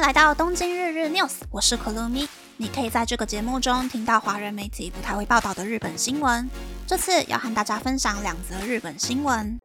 来到东京日日 news，我是可露咪。你可以在这个节目中听到华人媒体不太会报道的日本新闻。这次要和大家分享两则日本新闻。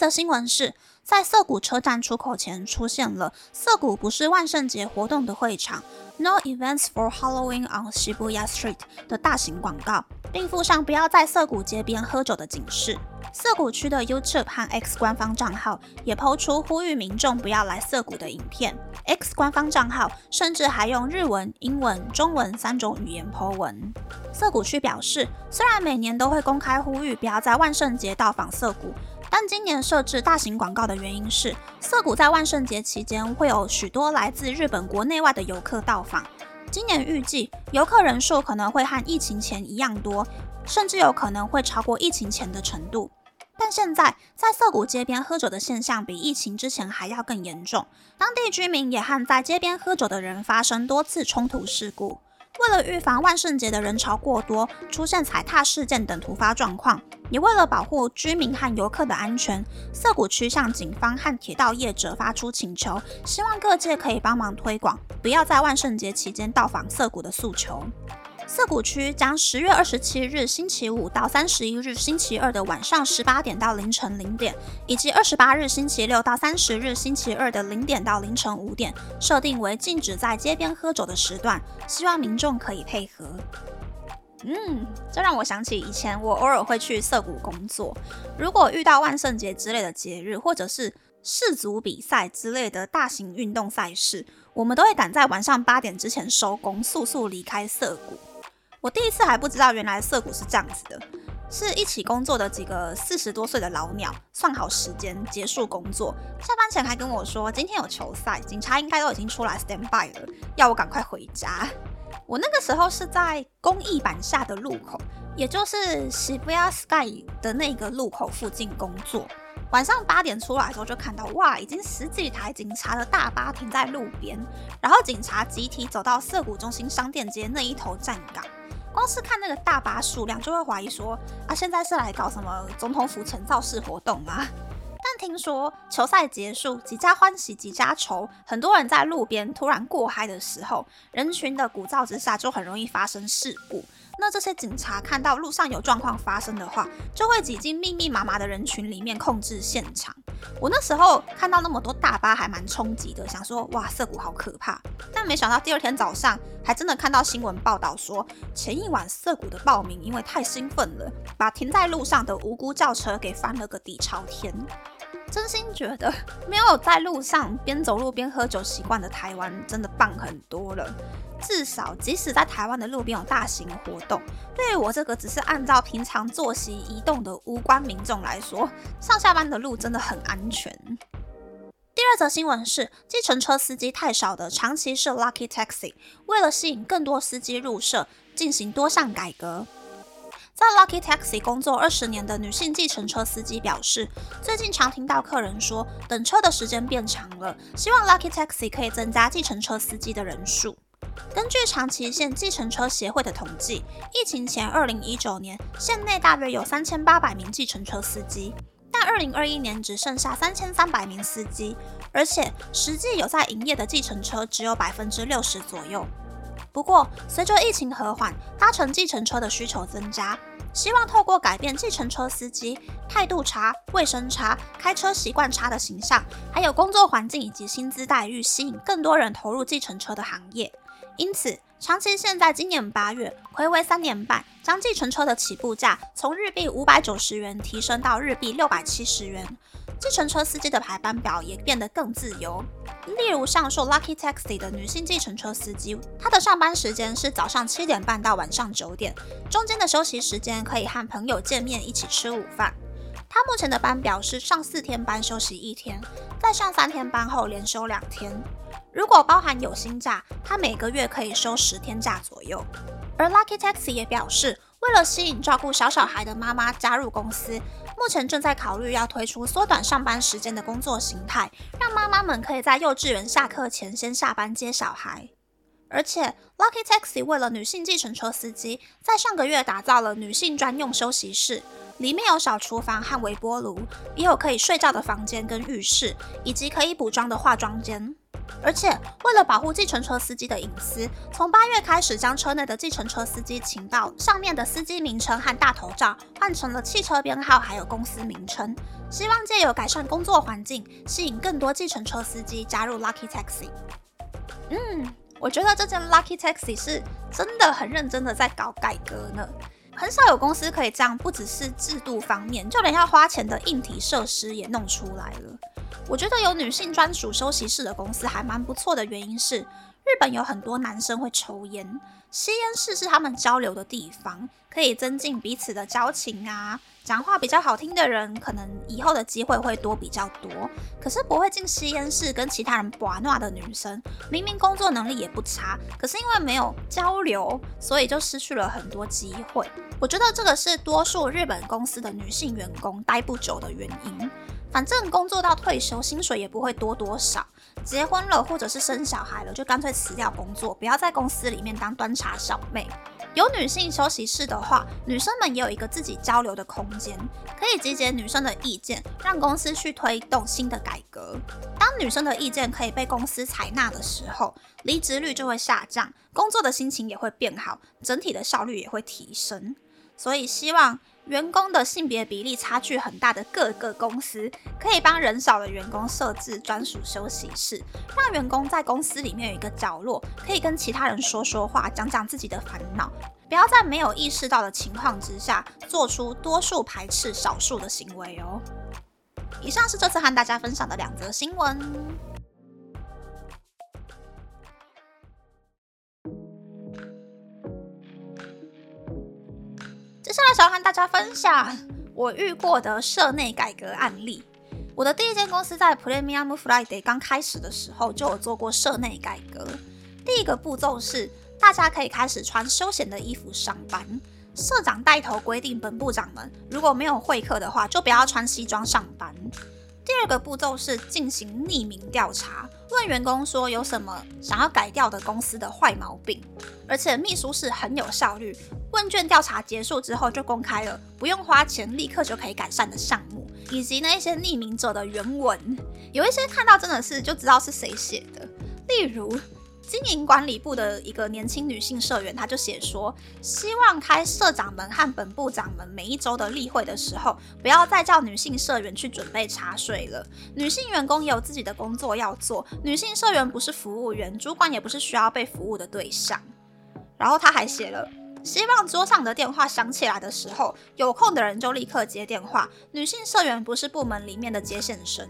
第一则新闻是在涩谷车站出口前出现了“涩谷不是万圣节活动的会场 ”，No events for Halloween on Shibuya Street 的大型广告，并附上不要在涩谷街边喝酒的警示。涩谷区的 YouTube 和 X 官方账号也抛出呼吁民众不要来涩谷的影片。X 官方账号甚至还用日文、英文、中文三种语言抛文。涩谷区表示，虽然每年都会公开呼吁不要在万圣节到访涩谷。但今年设置大型广告的原因是，涩谷在万圣节期间会有许多来自日本国内外的游客到访。今年预计游客人数可能会和疫情前一样多，甚至有可能会超过疫情前的程度。但现在在涩谷街边喝酒的现象比疫情之前还要更严重，当地居民也和在街边喝酒的人发生多次冲突事故。为了预防万圣节的人潮过多、出现踩踏事件等突发状况，也为了保护居民和游客的安全，涩谷区向警方和铁道业者发出请求，希望各界可以帮忙推广，不要在万圣节期间到访涩谷的诉求。涩谷区将十月二十七日星期五到三十一日星期二的晚上十八点到凌晨零点，以及二十八日星期六到三十日星期二的零点到凌晨五点，设定为禁止在街边喝酒的时段，希望民众可以配合。嗯，这让我想起以前我偶尔会去涩谷工作，如果遇到万圣节之类的节日，或者是世足比赛之类的大型运动赛事，我们都会赶在晚上八点之前收工，速速离开涩谷。我第一次还不知道，原来涩谷是这样子的，是一起工作的几个四十多岁的老鸟，算好时间结束工作，下班前还跟我说今天有球赛，警察应该都已经出来 stand by 了，要我赶快回家。我那个时候是在公益板下的路口，也就是 sbsky 的那个路口附近工作。晚上八点出来的时候，就看到哇，已经十几台警察的大巴停在路边，然后警察集体走到涩谷中心商店街那一头站岗。光是看那个大巴数量，就会怀疑说啊，现在是来搞什么总统府前造势活动吗？但听说球赛结束，几家欢喜几家愁，很多人在路边突然过嗨的时候，人群的鼓噪之下，就很容易发生事故。那这些警察看到路上有状况发生的话，就会挤进密密麻麻的人群里面控制现场。我那时候看到那么多大巴，还蛮冲击的，想说哇，涩谷好可怕。但没想到第二天早上，还真的看到新闻报道说，前一晚涩谷的报名因为太兴奋了，把停在路上的无辜轿车给翻了个底朝天。真心觉得，没有在路上边走路边喝酒习惯的台湾，真的棒很多了。至少，即使在台湾的路边有大型活动，对于我这个只是按照平常作息移动的无关民众来说，上下班的路真的很安全。第二则新闻是，计程车司机太少的长崎市 Lucky Taxi 为了吸引更多司机入社，进行多项改革。在 Lucky Taxi 工作二十年的女性计程车司机表示，最近常听到客人说，等车的时间变长了，希望 Lucky Taxi 可以增加计程车司机的人数。根据长崎县计程车协会的统计，疫情前二零一九年县内大约有三千八百名计程车司机，但二零二一年只剩下三千三百名司机，而且实际有在营业的计程车只有百分之六十左右。不过，随着疫情和缓，搭乘计程车的需求增加，希望透过改变计程车司机态度差、卫生差、开车习惯差的形象，还有工作环境以及薪资待遇，吸引更多人投入计程车的行业。因此，长崎县在今年八月，回归三年半，将计程车的起步价从日币五百九十元提升到日币六百七十元。计程车司机的排班表也变得更自由。例如上述 Lucky Taxi 的女性计程车司机，她的上班时间是早上七点半到晚上九点，中间的休息时间可以和朋友见面一起吃午饭。她目前的班表是上四天班休息一天，再上三天班后连休两天。如果包含有薪假，她每个月可以休十天假左右。而 Lucky Taxi 也表示，为了吸引照顾小小孩的妈妈加入公司，目前正在考虑要推出缩短上班时间的工作形态，让妈妈们可以在幼稚园下课前先下班接小孩。而且，Lucky Taxi 为了女性计程车司机，在上个月打造了女性专用休息室，里面有小厨房和微波炉，也有可以睡觉的房间跟浴室，以及可以补妆的化妆间。而且，为了保护计程车司机的隐私，从八月开始将车内的计程车司机情报上面的司机名称和大头照换成了汽车编号，还有公司名称，希望借由改善工作环境，吸引更多计程车司机加入 Lucky Taxi。嗯。我觉得这间 Lucky Taxi 是真的很认真的在搞改革呢，很少有公司可以这样，不只是制度方面，就连要花钱的硬体设施也弄出来了。我觉得有女性专属休息室的公司还蛮不错的，原因是日本有很多男生会抽烟。吸烟室是他们交流的地方，可以增进彼此的交情啊。讲话比较好听的人，可能以后的机会会多比较多。可是不会进吸烟室跟其他人玩闹的女生，明明工作能力也不差，可是因为没有交流，所以就失去了很多机会。我觉得这个是多数日本公司的女性员工待不久的原因。反正工作到退休，薪水也不会多多少。结婚了或者是生小孩了，就干脆辞掉工作，不要在公司里面当端茶小妹。有女性休息室的话，女生们也有一个自己交流的空间，可以集结女生的意见，让公司去推动新的改革。当女生的意见可以被公司采纳的时候，离职率就会下降，工作的心情也会变好，整体的效率也会提升。所以希望。员工的性别比例差距很大的各个公司，可以帮人少的员工设置专属休息室，让员工在公司里面有一个角落，可以跟其他人说说话，讲讲自己的烦恼，不要在没有意识到的情况之下，做出多数排斥少数的行为哦。以上是这次和大家分享的两则新闻。下来想要和大家分享我遇过的社内改革案例。我的第一间公司在 Premium Friday 刚开始的时候就有做过社内改革。第一个步骤是大家可以开始穿休闲的衣服上班，社长带头规定本部长们如果没有会客的话，就不要穿西装上班。第二个步骤是进行匿名调查，问员工说有什么想要改掉的公司的坏毛病，而且秘书是很有效率。问卷调查结束之后就公开了，不用花钱，立刻就可以改善的项目，以及那些匿名者的原文，有一些看到真的是就知道是谁写的。例如，经营管理部的一个年轻女性社员，她就写说，希望开社长们和本部长们每一周的例会的时候，不要再叫女性社员去准备茶水了。女性员工也有自己的工作要做，女性社员不是服务员，主管也不是需要被服务的对象。然后她还写了。希望桌上的电话响起来的时候，有空的人就立刻接电话。女性社员不是部门里面的接线生。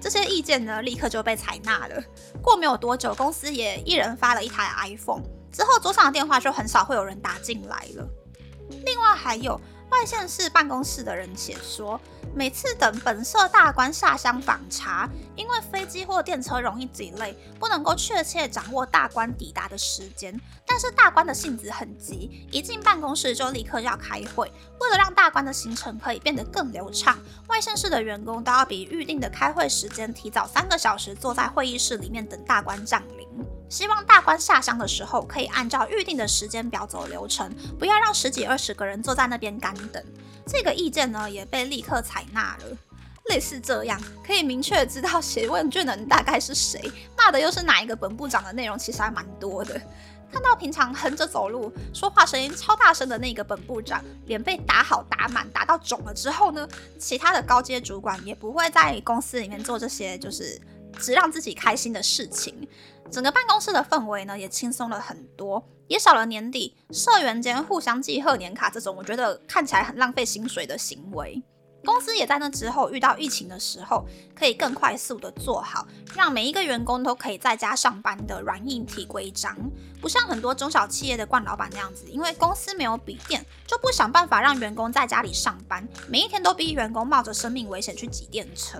这些意见呢，立刻就被采纳了。过没有多久，公司也一人发了一台 iPhone，之后桌上的电话就很少会有人打进来了。另外还有。外县市办公室的人写说，每次等本社大官下乡访查，因为飞机或电车容易挤累不能够确切掌握大官抵达的时间。但是大官的性子很急，一进办公室就立刻要开会。为了让大官的行程可以变得更流畅，外县市的员工都要比预定的开会时间提早三个小时坐在会议室里面等大官降临。希望大官下乡的时候，可以按照预定的时间表走流程，不要让十几二十个人坐在那边干等。这个意见呢，也被立刻采纳了。类似这样，可以明确知道写问卷的人大概是谁，骂的又是哪一个本部长的内容，其实还蛮多的。看到平常横着走路、说话声音超大声的那个本部长，脸被打好打满、打到肿了之后呢，其他的高阶主管也不会在公司里面做这些，就是只让自己开心的事情。整个办公室的氛围呢，也轻松了很多，也少了年底社员间互相寄贺年卡这种我觉得看起来很浪费薪水的行为。公司也在那之后遇到疫情的时候，可以更快速的做好，让每一个员工都可以在家上班的软硬体规章，不像很多中小企业的冠老板那样子，因为公司没有笔电，就不想办法让员工在家里上班，每一天都逼员工冒着生命危险去挤电车。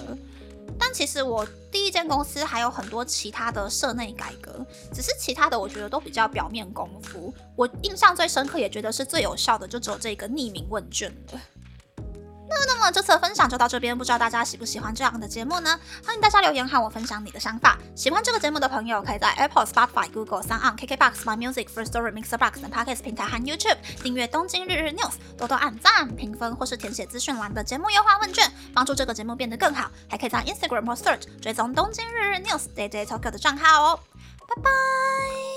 但其实我第一间公司还有很多其他的社内改革，只是其他的我觉得都比较表面功夫。我印象最深刻，也觉得是最有效的，就只有这个匿名问卷了。那么，这次的分享就到这边，不知道大家喜不喜欢这样的节目呢？欢迎大家留言和我分享你的想法。喜欢这个节目的朋友，可以在 Apple、Spotify、Google、s o u n KKBox、My Music、First Story、Mixer Box 等 Podcast 平台和 YouTube 订阅《东京日日 News》，多多按赞、评分或是填写资讯栏的节目优化问卷，帮助这个节目变得更好。还可以在 Instagram 或 Search 追踪《东京日日 News》Day Day Tokyo 的账号哦。拜拜。